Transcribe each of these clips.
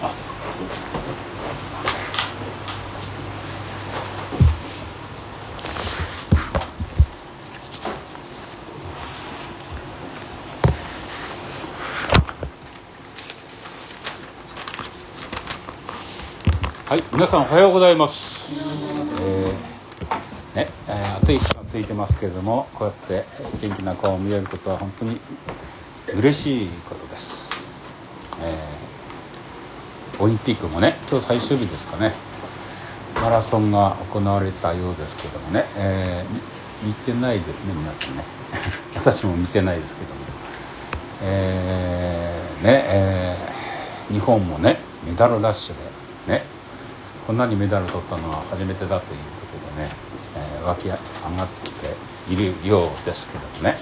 あはい、皆さんおはようございます。えーね、えー暑い日がついてますけれども、こうやって元気な顔を見れることは本当に嬉しいことです。えーオリンピックもね、今日最終日ですかね、マラソンが行われたようですけどもね、えー見てないですね、皆さんね。私も見てないですけども。えーね、えー日本もね、メダルラッシュで、ね、こんなにメダル取ったのは初めてだということでね、えー湧き上がっているようですけどもね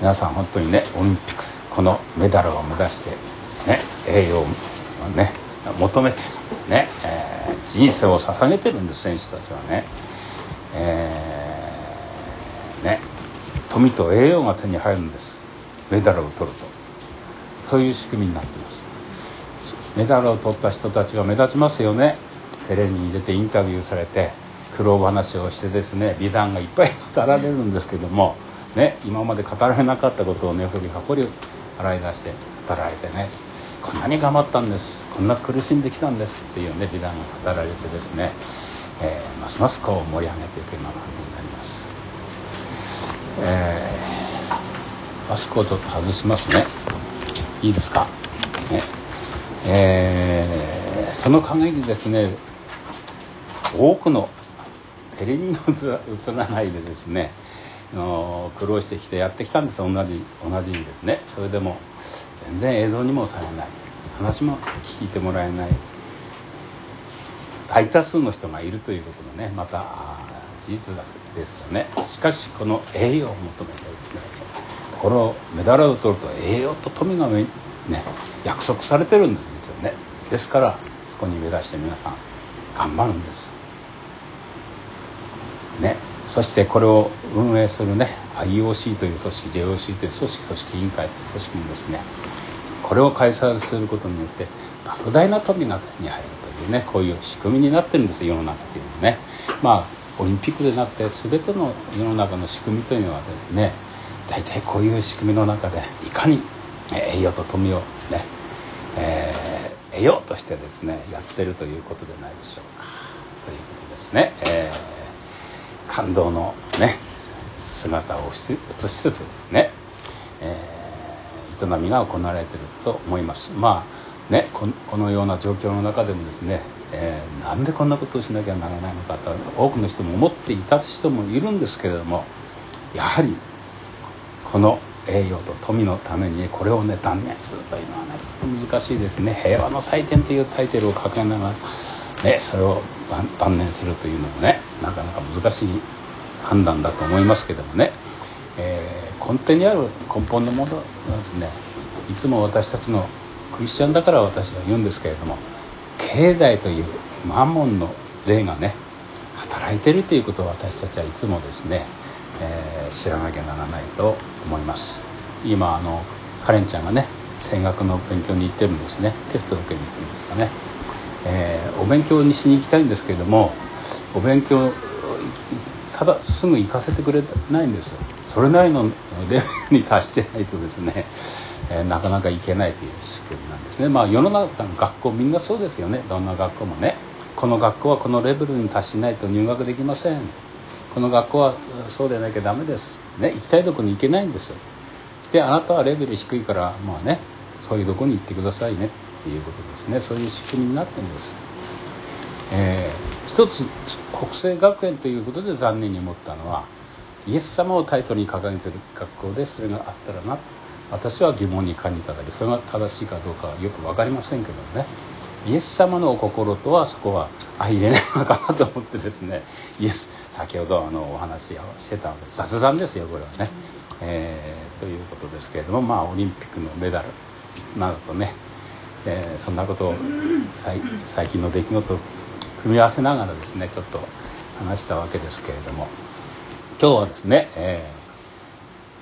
皆さん本当にねオリンピックこのメダルを目指してね栄養をね求めてね、えー人生を捧げてるんです選手たちはね、えーね富と栄養が手に入るんです。メダルを取ると。そういう仕組みになってます。メダルを取った人たちが目立ちますよね。テレビに出てインタビューされて苦労話をしてですね美談がいっぱい語られるんですけども、ね、今まで語られなかったことをね掘り葉掘り洗い出して語られてね。こんなに頑張ったんですこんな苦しんできたんですっていうね美談が語られてですね、えーますますこう盛り上げていくような感じになります。えーマスクをちょっと外しますね。いいですか？ねえーその陰にですね、多くのテレビに映らないでですね、苦労してきてやってきたんです。同じ同じですね。それでも全然映像にもされない。話も聞いてもらえない。大多数の人がいるということもねまた事実ですよね。しかしこの栄養を求めてですねこのメダルを取ると栄養と富がね約束されてるんです実はね。ですからそこに目指して皆さん頑張るんです。ね。そしてこれを運営するね IOC という組織 JOC という組織組織委員会という組織にですね。これを開催することによって莫大な富が手に入るというねこういう仕組みになってるんです世の中というのはね。まあオリンピックでなって全ての世の中の仕組みというのはですね大体こういう仕組みの中でいかに栄養と富をね、えー得ようとしてですねやってるということでないでしょうか。ということですね、えー感動のね姿を映しつつですね、えー営みが行われていると思います。まあねこのような状況の中でもですね、えーなんでこんなことをしなきゃならないのかと多くの人も思っていた人もいるんですけれどもやはりこの栄養と富のためにこれをね断念するというのはね難しいですね。平和の祭典というタイトルを掲げながら、ね、それを断念するというのもねなかなか難しい判断だと思いますけどもね、えー根底にある根本のものはですねいつも私たちのクリスチャンだから私は言うんですけれども境内というマモンの霊がね働いてるということを私たちはいつもですね、えー知らなきゃならないと思います。今あのカレンちゃんがね声楽の勉強に行ってるんですね。テストを受けに行くんですかね、えーお勉強にしに行きたいんですけれどもお勉強ただすぐ行かせてくれないんですよ。それなりのレベルに達してないとですね、えーなかなか行けないという仕組みなんですね。まあ世の中の学校みんなそうですよね。どんな学校もね。この学校はこのレベルに達しないと入学できません。この学校はそうでなきゃダメです。ね行きたいとこに行けないんですそしてあなたはレベル低いからまあねそういうとこに行ってくださいねっていうことですね。そういう仕組みになってるんです。えー一つ国政学園ということで残念に思ったのはイエス様をタイトルに掲げてる学校でそれがあったらな私は疑問に感じただけ。それが正しいかどうかはよく分かりませんけどね。イエス様のお心とはそこは相入れないのかなと思ってですね。イエス先ほどあのお話をしてたわけです雑談ですよこれはね、えーということですけれどもまあオリンピックのメダルなるとねえーそんなことを最近の出来事組み合わせながらですねちょっと話したわけですけれども。今日はですね、えー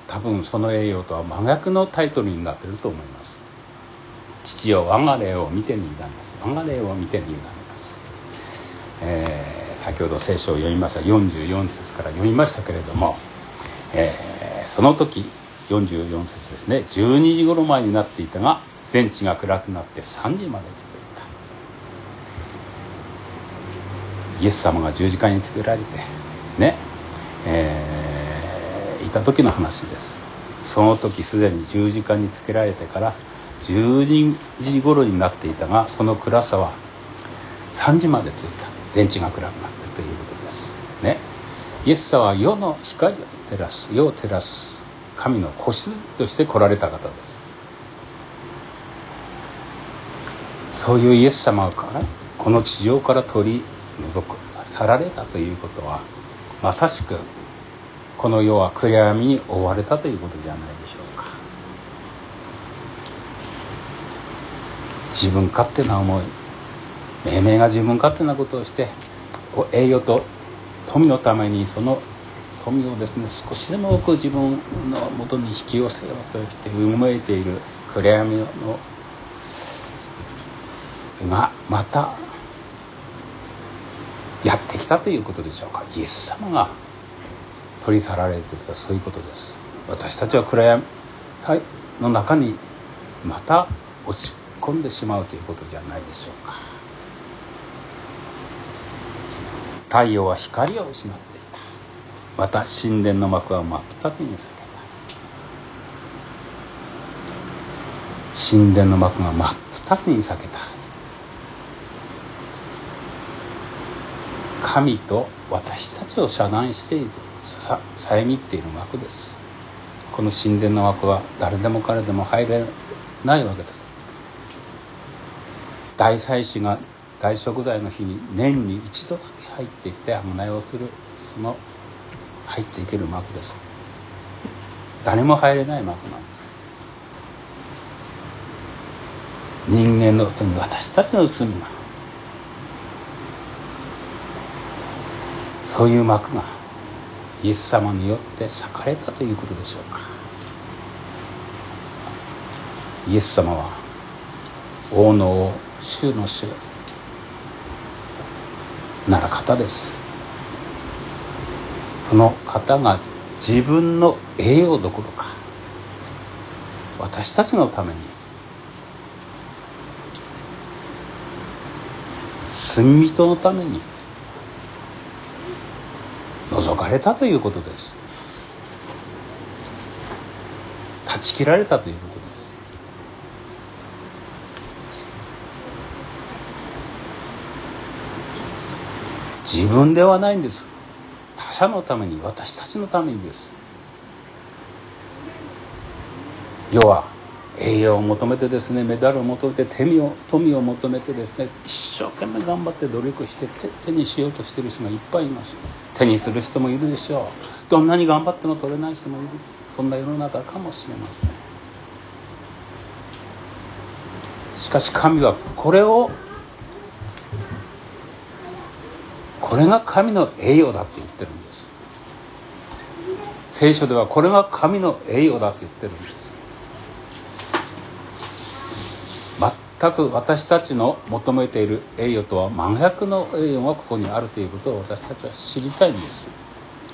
多分その栄養とは真逆のタイトルになってると思います。父よ我が霊を見てに委ねます。我が霊を見てに委ねます、えー、先ほど聖書を読みました44節から読みましたけれども、えー、その時44節ですね12時頃前になっていたが全地が暗くなって3時まで続いたイエス様が十字架に作られてねえー、いた時の話です。その時すでに十字架につけられてから10時頃になっていたがその暗さは3時までついた。全地が暗くなってということです。ね。イエス様は世の光を照らす世を照らす神の子羊として来られた方です。そういうイエス様がこの地上から取り除く去られたということはまさしくこの世は暗闇に覆われたということではないでしょうか。自分勝手な思い命名が自分勝手なことをして栄養と富のためにその富をですね少しでも多く自分のもとに引き寄せようとしてうめいている暗闇のがまたやってきたということでしょうか。イエス様が取り去られるということはそういうことです。私たちは暗闇の中にまた落ち込んでしまうということじゃないでしょうか。太陽は光を失っていた。また神殿の幕は真っ二つに裂けた神殿の幕が真っ二つに裂けた。神と私たちを遮断している遮っている幕です。この神殿の枠は誰でも彼でも入れないわけです。大祭司が大食材の日に年に一度だけ入っていって案内をするその入っていける幕です。誰も入れない幕なんです人間の罪私たちの罪がそういう幕がイエス様によって裂かれたということでしょうか。イエス様は王の王主の主なら方です。その方が自分の栄養どころか私たちのために罪人のためにかれたということです。断ち切られたということです。自分ではないんです。他者のために私たちのためにです。要は栄養を求めてですねメダルを求めて富を富を求めてですね一生懸命頑張って努力して手にしようとしてる人がいっぱいいます手にする人もいるでしょう。どんなに頑張っても取れない人もいる。そんな世の中かもしれません。しかし神はこれをこれが神の栄養だって言ってるんです。聖書ではこれが神の栄養だって言ってるんです。全く私たちの求めている栄誉とは真逆の栄誉がここにあるということを私たちは知りたいんです。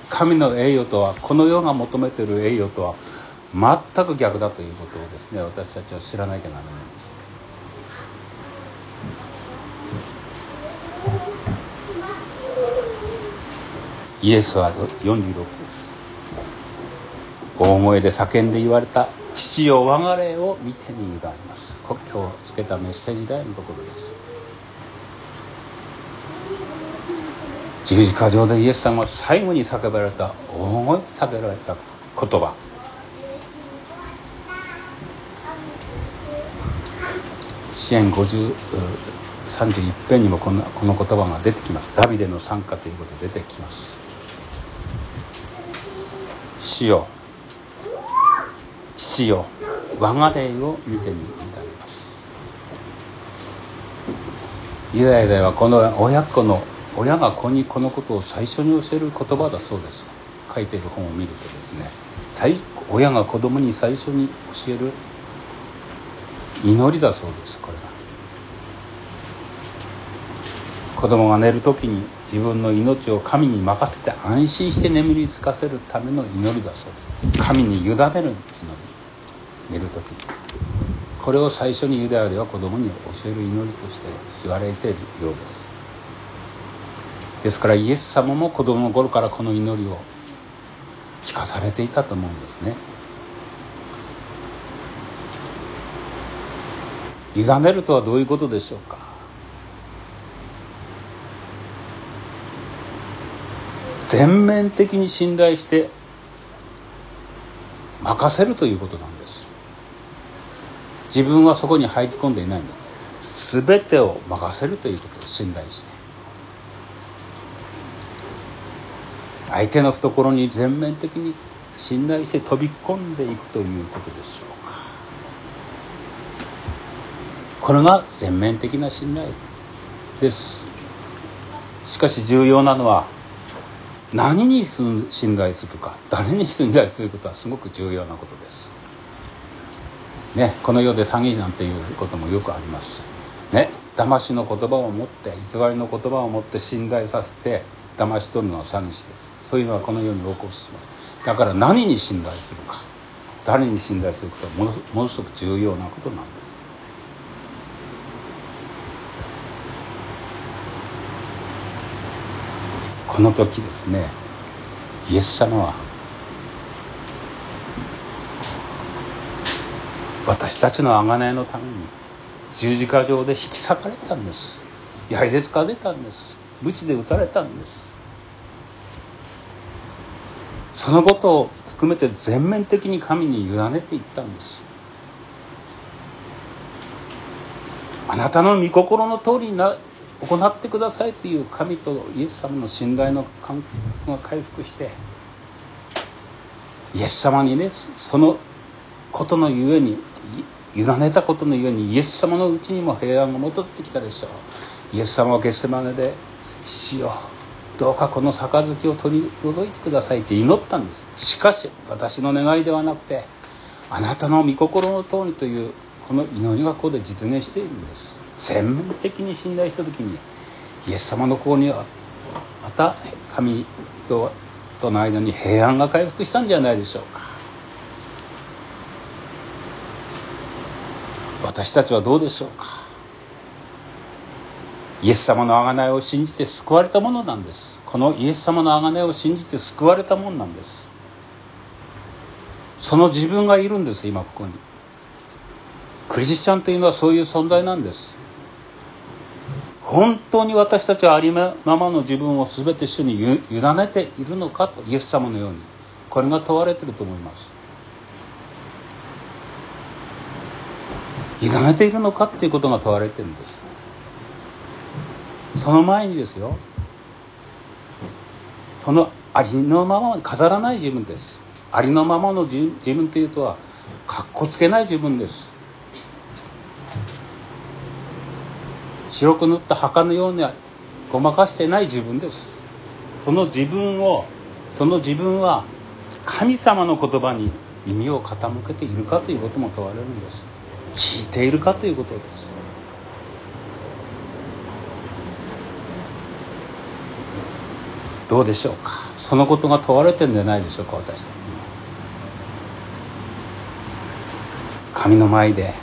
神の栄誉とはこの世が求めている栄誉とは全く逆だということをですね私たちは知らなきゃならないんです。イエスは46です。大声で叫んで言われた父よ我が霊を見てに委ねます。国境をつけたメッセージ台のところです。十字架上でイエス様は最後に叫ばれた大声で叫ばれた言葉。支援50 31編にもこのこの言葉が出てきます。ダビデの参加ということで出てきます。主よ父よ我が霊を見てみになります。ユダヤではこの親子の親が子にこのことを最初に教える言葉だそうです。書いている本を見るとですね親が子供に最初に教える祈りだそうですこれは子供が寝る時に自分の命を神に任せて安心して眠りつかせるための祈りだそうです。神に委ねる祈り。寝る時。これを最初にユダヤでは子供に教える祈りとして言われているようです。ですからイエス様も子供の頃からこの祈りを聞かされていたと思うんですね。委ねるとはどういうことでしょうか。全面的に信頼して任せるということなんです。自分はそこに入り込んでいないんだ。全てを任せるということを信頼して。相手の懐に全面的に信頼して飛び込んでいくということでしょうか。これが全面的な信頼です。しかし重要なのは何に信頼するか誰に信頼することはすごく重要なことです。ねこの世で詐欺師なんていうこともよくありますね。騙しの言葉を持って偽りの言葉を持って信頼させて騙し取るのは詐欺師です。そういうのはこの世に起こします。だから何に信頼するか。誰に信頼することはものものすごく重要なことなんです。この時ですねイエス様は私たちの贖いのために十字架上で引き裂かれたんです。槍で使われたんです。鞭で打たれたんです。そのことを含めて全面的に神に委ねていったんです。あなたの御心の通りにな行ってくださいという神とイエス様の信頼の関係が回復してイエス様にねそのことのゆえに委ねたことのゆえにイエス様のうちにも平安が戻ってきたでしょう。イエス様はゲスマネで「父よどうかこの杯を取り届いてください」って祈ったんです。しかし私の願いではなくてあなたの御心の通りというこの祈りがここで実現しているんです。全面的に信頼した時にイエス様の子にはまた神との間に平安が回復したんじゃないでしょうか。私たちはどうでしょうか？イエス様の贖いを信じて救われたものなんです。このイエス様の贖いを信じて救われたものなんです。その自分がいるんです今ここに。クリスチャンというのはそういう存在なんです。本当に私たちはありままの自分を全て主に委ねているのかとイエス様のように。これが問われてると思います。委ねているのかっていうことが問われてるんです。その前にですよ。そのありのまま飾らない自分です。ありのままの自分というとはかっこつけない自分です。白く塗った墓のようにはごまかしてない自分です。その自分をその自分は神様の言葉に耳を傾けているかということも問われるんです。聞いているかということです。どうでしょうか？そのことが問われてるんじゃないでしょうか私たちに。神の前で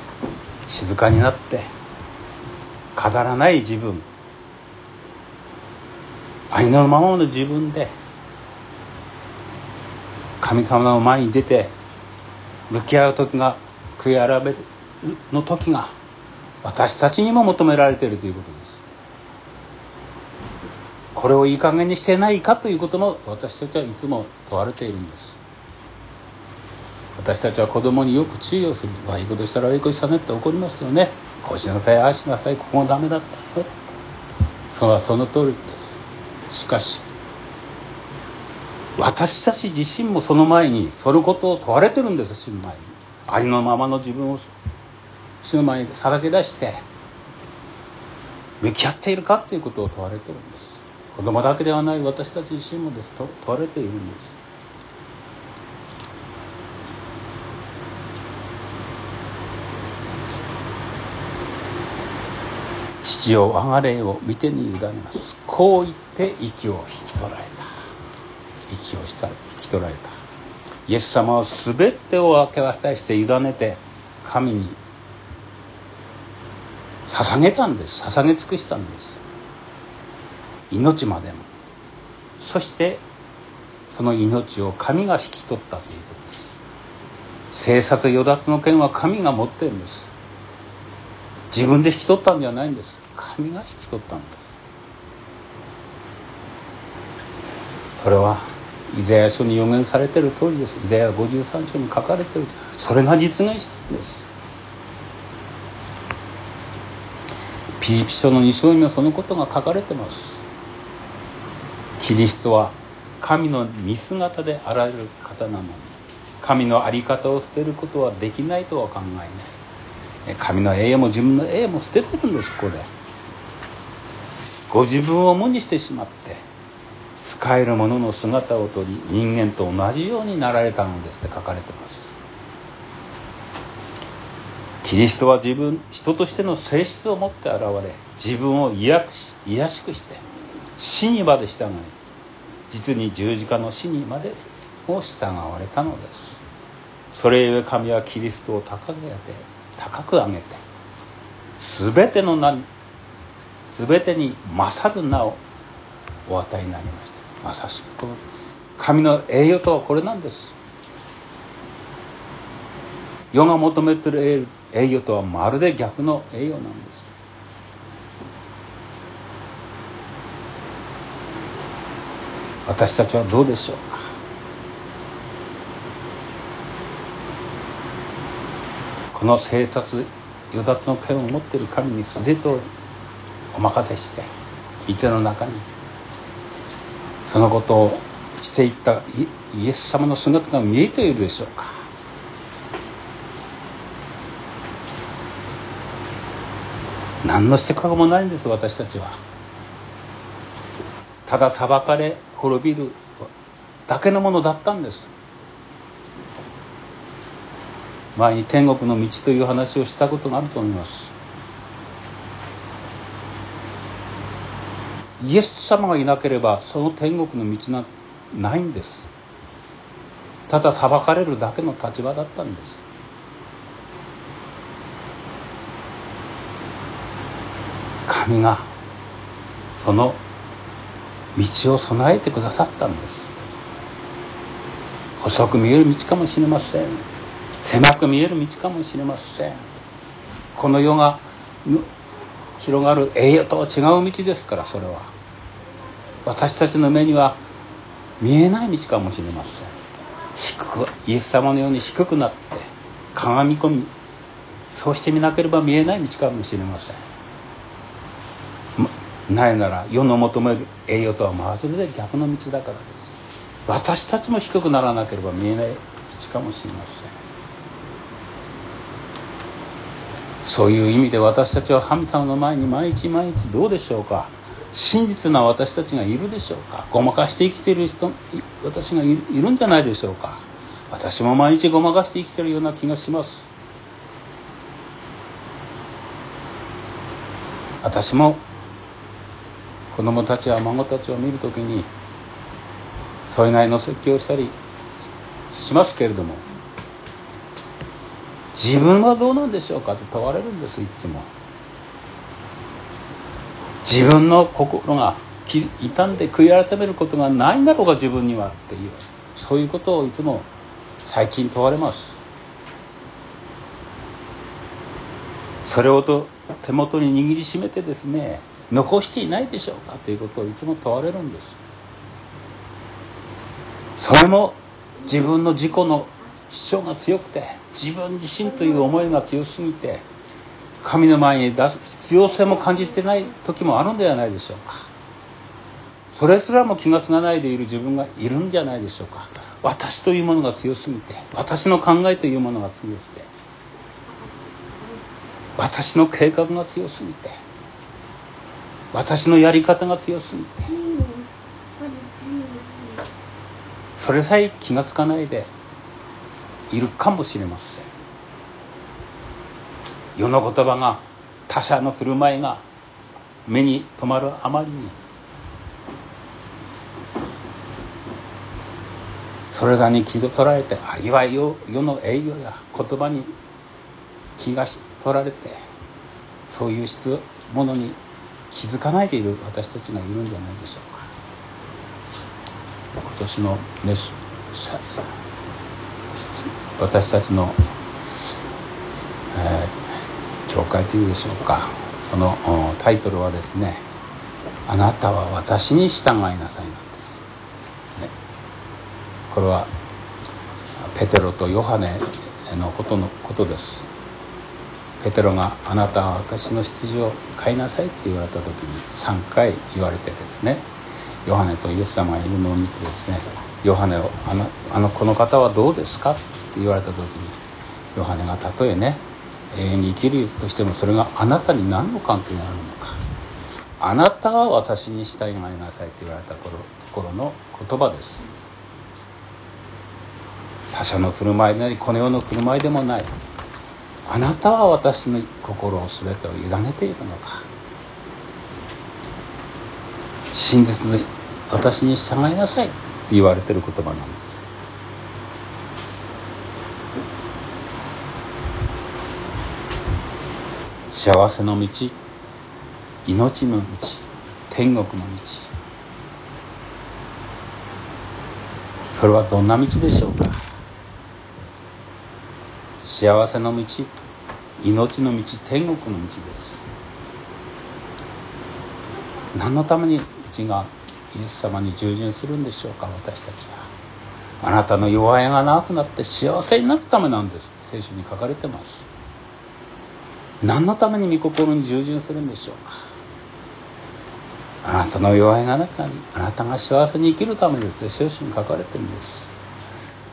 静かになって飾らない自分。ありのままの自分で神様の前に出て向き合う時が悔い改めの時が私たちにも求められているということです。これをいい加減にしてないかということも私たちはいつも問われているんです。私たちは子供によく注意をする。悪いことしたら悪いことしたねって怒りますよね。こうしなさいああしなさい。ここもダメだったよそれはその通りです。しかし私たち自身もその前にそのことを問われてるんです。主の前に。ありのままの自分を。主の前にさらけ出して向き合っているかっていうことを問われてるんです。子供だけではない私たち自身もです。と問われているんです。父よ我が霊を見てに委ねます。こう言って息を引き取られた。息をした引き取られた。イエス様は全てを明け渡して委ねて神に捧げたんです。捧げ尽くしたんです。命までも。そしてその命を神が引き取ったということです。生殺与奪の権は神が持ってるんです。自分で引き取ったんじゃないんです。神が引き取ったんです。それはイザヤ書に予言されてる通りです。イザヤ53章に書かれてる。それが実現したんです。ピリピ書の2章にはそのことが書かれてます。キリストは神の見姿であられる方なのに神の在り方を捨てることはできないとは考えない。神の栄誉も自分の栄誉も捨ててるんですここで。ご自分を無にしてしまって使える者の姿をとり人間と同じようになられたのですって書かれてます。キリストは自分人としての性質を持って現れ自分を癒やしくして死にまで従い実に十字架の死にまでを従われたのです。それゆえ神はキリストを高く上げて高く上げて全ての名全てに勝る名をお与えになりました。まさしく神の栄誉とはこれなんです。世が求めている栄誉とはまるで逆の栄誉なんです。私たちはどうでしょうか？この生殺与奪の権を持っている神にすでとお任せして池の中にそのことをしていったイエス様の姿が見えているでしょうか？何のしてかもないんです私たちは。ただ裁かれ滅びるだけのものだったんです。前に天国の道という話をしたことがあると思います。イエス様がいなければその天国の道なないんです。ただ裁かれるだけの立場だったんです。神がその道を備えてくださったんです。細く見える道かもしれません。狭く見える道かもしれません。この世が広がる栄誉とは違う道ですからそれは。私たちの目には見えない道かもしれません。低くイエス様のように低くなって鏡込みそうしてみなければ見えない道かもしれません。なぜなら世の求める栄誉とはまずで逆の道だからです。私たちも低くならなければ見えない道かもしれません。そういう意味で私たちは神様の前に毎日毎日どうでしょうか。真実な私たちがいるでしょうか。ごまかして生きている人私がいるんじゃないでしょうか。私も毎日ごまかして生きているような気がします。私も子供たちや孫たちを見るときにそれなりの説教をしたりしますけれども自分はどうなんでしょうかって問われるんですいつも。自分の心が傷んで悔い改めることがないんだろうか自分にはっていう。そういうことをいつも最近問われます。それをと手元に握りしめてですね残していないでしょうかということをいつも問われるんです。それも自分の自己の主張が強くて自分自身という思いが強すぎて神の前に出す必要性も感じてない時もあるんではないでしょうか。それすらも気が付かないでいる自分がいるんじゃないでしょうか。私というものが強すぎて私の考えというものが強くて私の計画が強すぎて私のやり方が強すぎて。それさえ気が付かないでいるかもしれません。世の言葉が他者の振る舞いが目に留まるあまりに。それらに気を取られてあるいは世の営業や言葉に気が取られてそういう質ものに気づかないでいる私たちがいるんじゃないでしょうか。今年のメス私たちの、えー、教会というでしょうか。そのタイトルはですね「あなたは私に従いなさい」なんです、ね、これはペテロとヨハネのことのことです。ペテロが「あなたは私の羊を飼いなさい」って言われた時に3回言われてですねヨハネとイエス様がいるのを見てですねヨハネをあのあのこの方はどうですか?」って言われた時にヨハネがたとえね永遠に生きるとしてもそれがあなたに何の関係があるのかあなたは私に従いなさいと言われた頃ところの言葉です他者の振る舞いなりこの世の振る舞いでもないあなたは私の心を全てを委ねているのか。真実に私に従いなさいって言われてる言葉なんです。幸せの道命の道天国の道。それはどんな道でしょうか？幸せの道命の道天国の道です。何のためにうちがイエス様に従順するんでしょうか私たちは。あなたの弱いがなくなって幸せになるためなんです。聖書に書かれてます。何のために御心に従順するんでしょうか。あなたの弱いが中にあなたが幸せに生きるためです。聖書に書かれてるんです。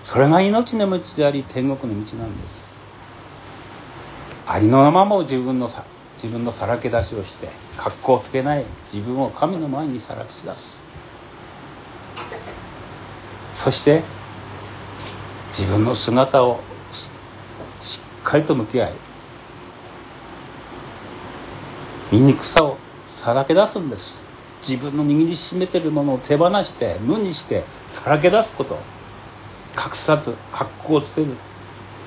それが命の道であり天国の道なんです。ありのままも自分のさ自分のさらけ出しをして格好をつけない自分を神の前にさらけ出す。そして自分の姿をしっかりと向き合い醜さをさらけ出すんです。自分の握りしめてるものを手放して無にしてさらけ出すこと。隠さず格好をつけず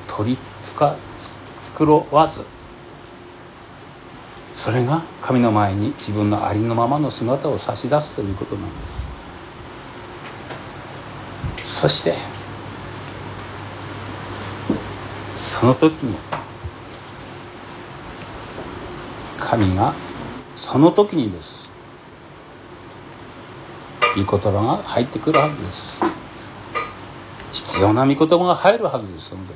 取りつか繕わず。それが神の前に自分のありのままの姿を差し出すということなんです。そしてその時に神がその時にです。御言葉が入ってくるはずです。必要な御言葉が入るはずですその時。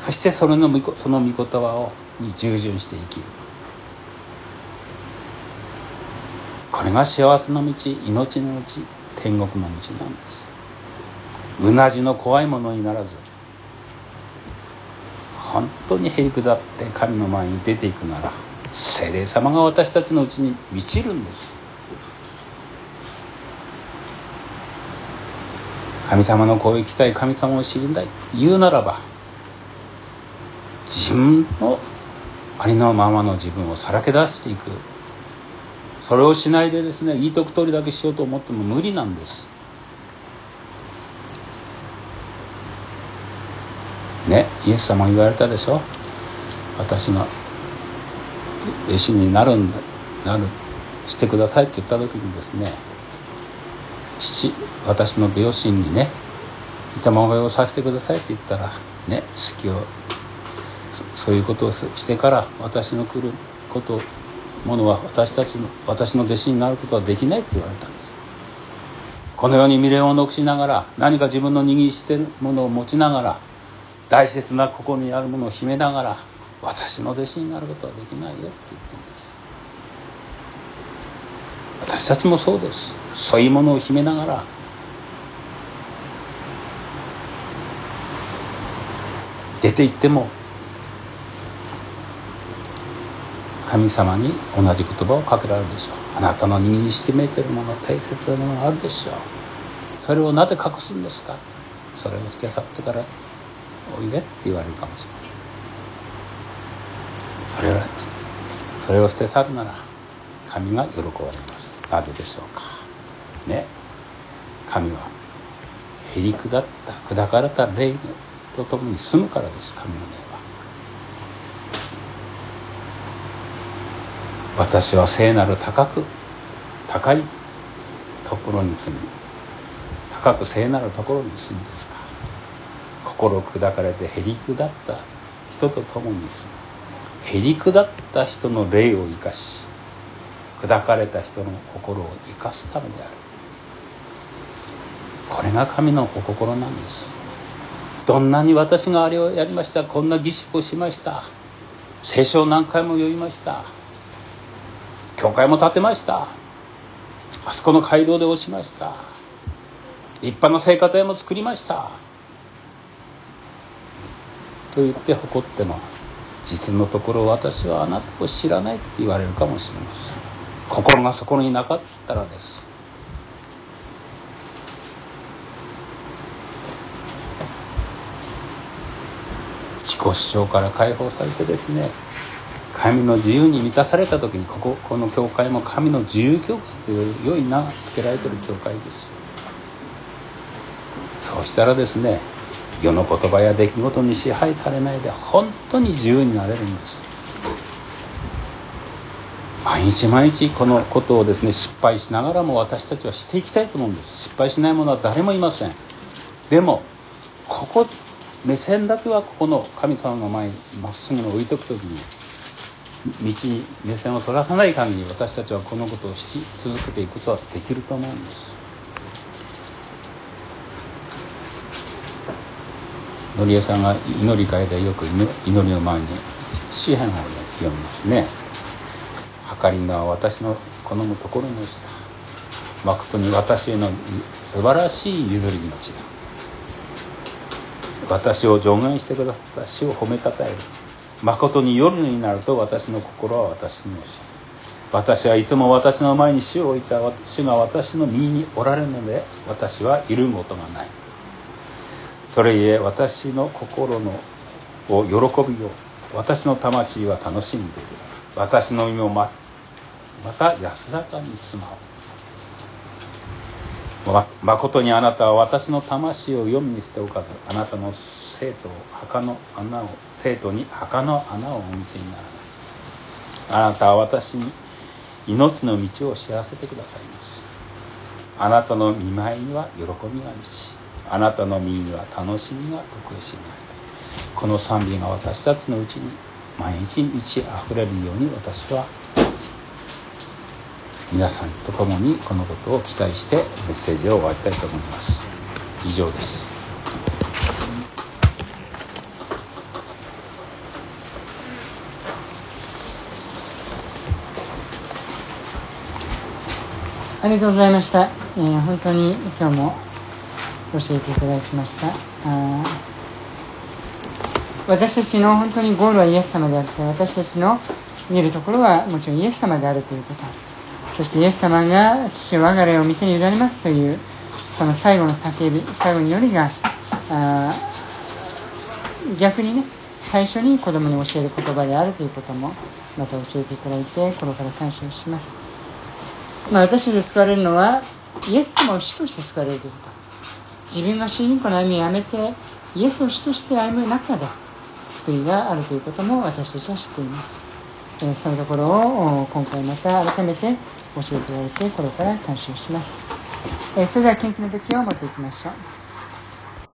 そしてそれのその御言葉をに従順して生きる。これが幸せの道命の道天国の道なんです。うなじの怖いものにならず本当にへりくだって神の前に出ていくなら精霊様が私たちのうちに満ちるんです。神様の声を聞きたい神様を知りたい言うならば自分のありのままの自分をさらけ出していく。それをしないでですねいいとく通りだけしようと思っても無理なんです。ねイエス様言われたでしょ？私の弟子になるんだなるしてくださいって言った時にですね父私の両親にね板まがをさせてくださいって言ったらね好きをそういうことをしてから私の来ることものは私たちの私の弟子になることはできないって言われたんです。このように未練を残しながら何か自分の握りしてるものを持ちながら大切な心にあるものを秘めながら私の弟子になることはできないよって言ってるんです。私たちもそうです。そういうものを秘めながら。出て行っても神様に同じ言葉をかけられるでしょう。あなたの握りしめてるもの大切なものがあるでしょう。それをなぜ隠すんですか？それを捨て去ってからおいでって言われるかもしれないそれはそそれを捨て去るなら神が喜ばれます。なぜでしょうか？ね。神はへり下った砕かれた霊と共に住むからです神の霊は。私は聖なる高く高いところに住み高く聖なるところに住みですか。心砕かれてへり下った人と共に住む。へり下った人の霊を生かし砕かれた人の心を生かすためである。これが神のお心なんです。どんなに私があれをやりましたこんな儀式をしました。聖書を何回も読みました。教会も建てました。あそこの街道で落ちました。立派な聖家庭も作りました。と言って誇っても実のところ私はあなたを知らないって言われるかもしれません。心がそこになかったらです。己主張から解放されてですね神の自由に満たされた時にこここの教会も神の自由教会という良い名が付けられている教会です。そうしたらですね世の言葉や出来事に支配されないで本当に自由になれるんです。毎日毎日このことをですね失敗しながらも私たちはしていきたいと思うんです。失敗しない者は誰もいません。でもここ目線だけはここの神様の前にまっすぐに置いとく時に道に目線をそらさない限り私たちはこのことをし続けていくことはできると思うんです。のりえさんが祈り会でよく祈りの前に詩篇を、読みますね「はかりのは私の好むところの下誠に私への素晴らしい譲り命だ」私を助言してくださった死を褒めたたえる。誠に夜になると私の心は私に教え私はいつも私の前に死を置いた。主が私の身におられるので私はいることがない。それゆえ私の心のを喜びを私の魂は楽しんでいる。私の身もままた安らかに住まう。ま誠にあなたは私の魂を読みにしておかずあなたの生徒墓の穴を生徒に墓の穴をお見せにならない。あなたは私に命の道を知らせてくださいます。あなたの見舞いには喜びが満ちあなたの身には楽しみが得意しにあるこの賛美が私たちのうちに毎日満ち溢れるように私は皆さんと共にこのことを期待してメッセージを終わりたいと思います。以上です。ありがとうございました。えー、本当に今日も教えていただきました。あ私たちの本当にゴールはイエス様であって私たちの見るところはもちろんイエス様であるということ。そしてイエス様が父を我が霊を見てに委ねますというその最後の叫び最後によりがあ逆にね最初に子供に教える言葉であるということもまた教えていただいて心から感謝をします、まあ、私たち救われるのはイエス様を主として救われるということ。自分が主人公の歩みをやめてイエスを主として歩む中で救いがあるということも私たちは知っています、えそのところを今回また改めて教えていただいて心から感謝します、えそれでは研究の時を持っていきましょう。